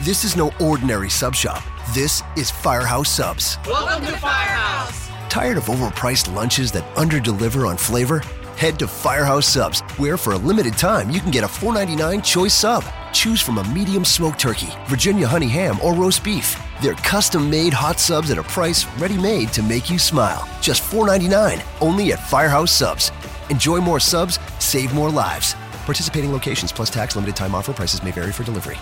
This is no ordinary sub shop. This is Firehouse Subs. Welcome to Firehouse. Tired of overpriced lunches that underdeliver on flavor? Head to Firehouse Subs, where for a limited time you can get a $4.99 choice sub. Choose from a medium smoked turkey, Virginia honey ham, or roast beef. They're custom made hot subs at a price ready made to make you smile. Just $4.99, only at Firehouse Subs. Enjoy more subs, save more lives. Participating locations plus tax limited time offer prices may vary for delivery.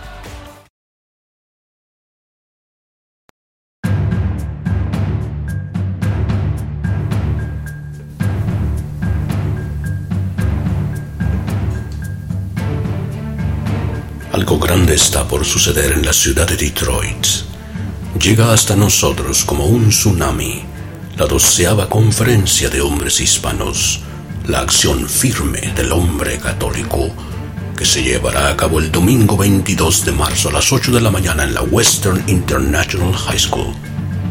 Algo grande está por suceder en la ciudad de Detroit. Llega hasta nosotros como un tsunami la doceava conferencia de hombres hispanos, la acción firme del hombre católico, que se llevará a cabo el domingo 22 de marzo a las 8 de la mañana en la Western International High School.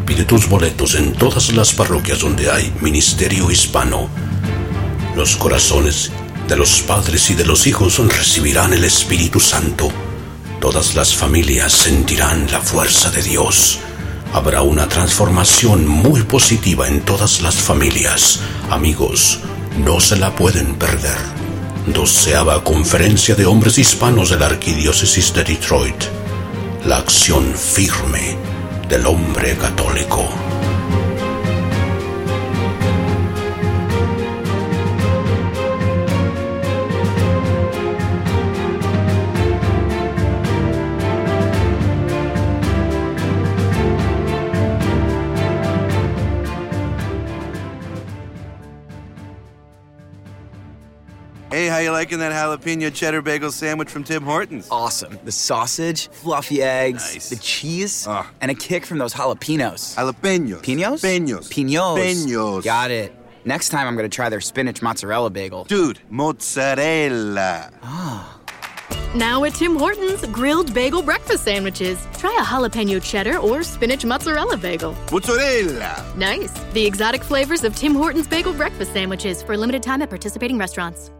Pide tus boletos en todas las parroquias donde hay ministerio hispano. Los corazones de los padres y de los hijos recibirán el Espíritu Santo. Todas las familias sentirán la fuerza de Dios. Habrá una transformación muy positiva en todas las familias. Amigos, no se la pueden perder. Doceava Conferencia de Hombres Hispanos de la Arquidiócesis de Detroit. La acción firme del hombre católico. Hey, how you liking that jalapeno cheddar bagel sandwich from Tim Hortons? Awesome. The sausage, fluffy eggs, Nice. the cheese, Ah. and a kick from those jalapenos. Jalapenos. Pinos? Peños. Pinos. Peños. Got it. Next time I'm going to try their spinach mozzarella bagel. Dude, mozzarella. Now at Tim Hortons, grilled bagel breakfast sandwiches. Try a jalapeno cheddar or spinach mozzarella bagel. Mozzarella. Nice. The exotic flavors of Tim Hortons bagel breakfast sandwiches for a limited time at participating restaurants.